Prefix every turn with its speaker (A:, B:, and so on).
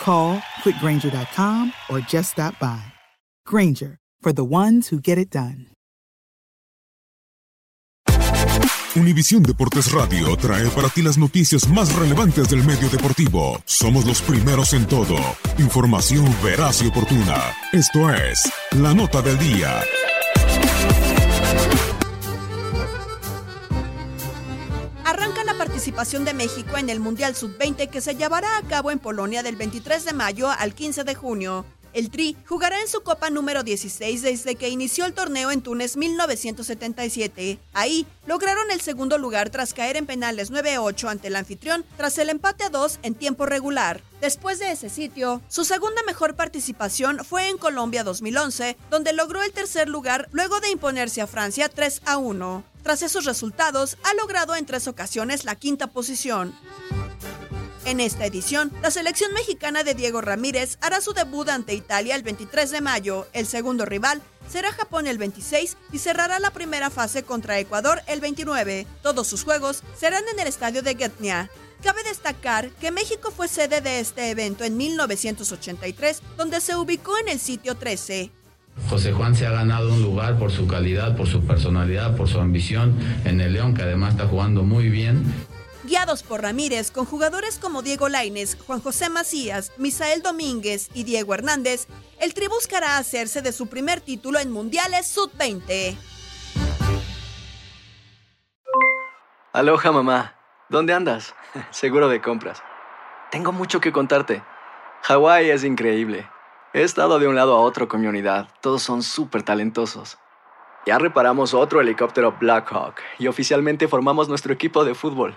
A: Call quickgranger.com or just stop by. Granger, for the ones who get it done.
B: Univisión Deportes Radio trae para ti las noticias más relevantes del medio deportivo. Somos los primeros en todo. Información veraz y oportuna. Esto es La Nota del Día.
C: Participación de México en el Mundial Sub-20 que se llevará a cabo en Polonia del 23 de mayo al 15 de junio. El Tri jugará en su Copa número 16 desde que inició el torneo en Túnez 1977. Ahí lograron el segundo lugar tras caer en penales 9-8 ante el anfitrión tras el empate a 2 en tiempo regular. Después de ese sitio, su segunda mejor participación fue en Colombia 2011, donde logró el tercer lugar luego de imponerse a Francia 3 a 1. Tras esos resultados, ha logrado en tres ocasiones la quinta posición. En esta edición, la selección mexicana de Diego Ramírez hará su debut ante Italia el 23 de mayo. El segundo rival será Japón el 26 y cerrará la primera fase contra Ecuador el 29. Todos sus juegos serán en el estadio de Getnia. Cabe destacar que México fue sede de este evento en 1983, donde se ubicó en el sitio 13.
D: José Juan se ha ganado un lugar por su calidad, por su personalidad, por su ambición en el León, que además está jugando muy bien.
C: Guiados por Ramírez, con jugadores como Diego Laines, Juan José Macías, Misael Domínguez y Diego Hernández, el Tri buscará hacerse de su primer título en Mundiales Sub-20.
E: Aloha mamá, ¿dónde andas? Seguro de compras. Tengo mucho que contarte. Hawái es increíble. He estado de un lado a otro con mi unidad. Todos son súper talentosos. Ya reparamos otro helicóptero Blackhawk y oficialmente formamos nuestro equipo de fútbol.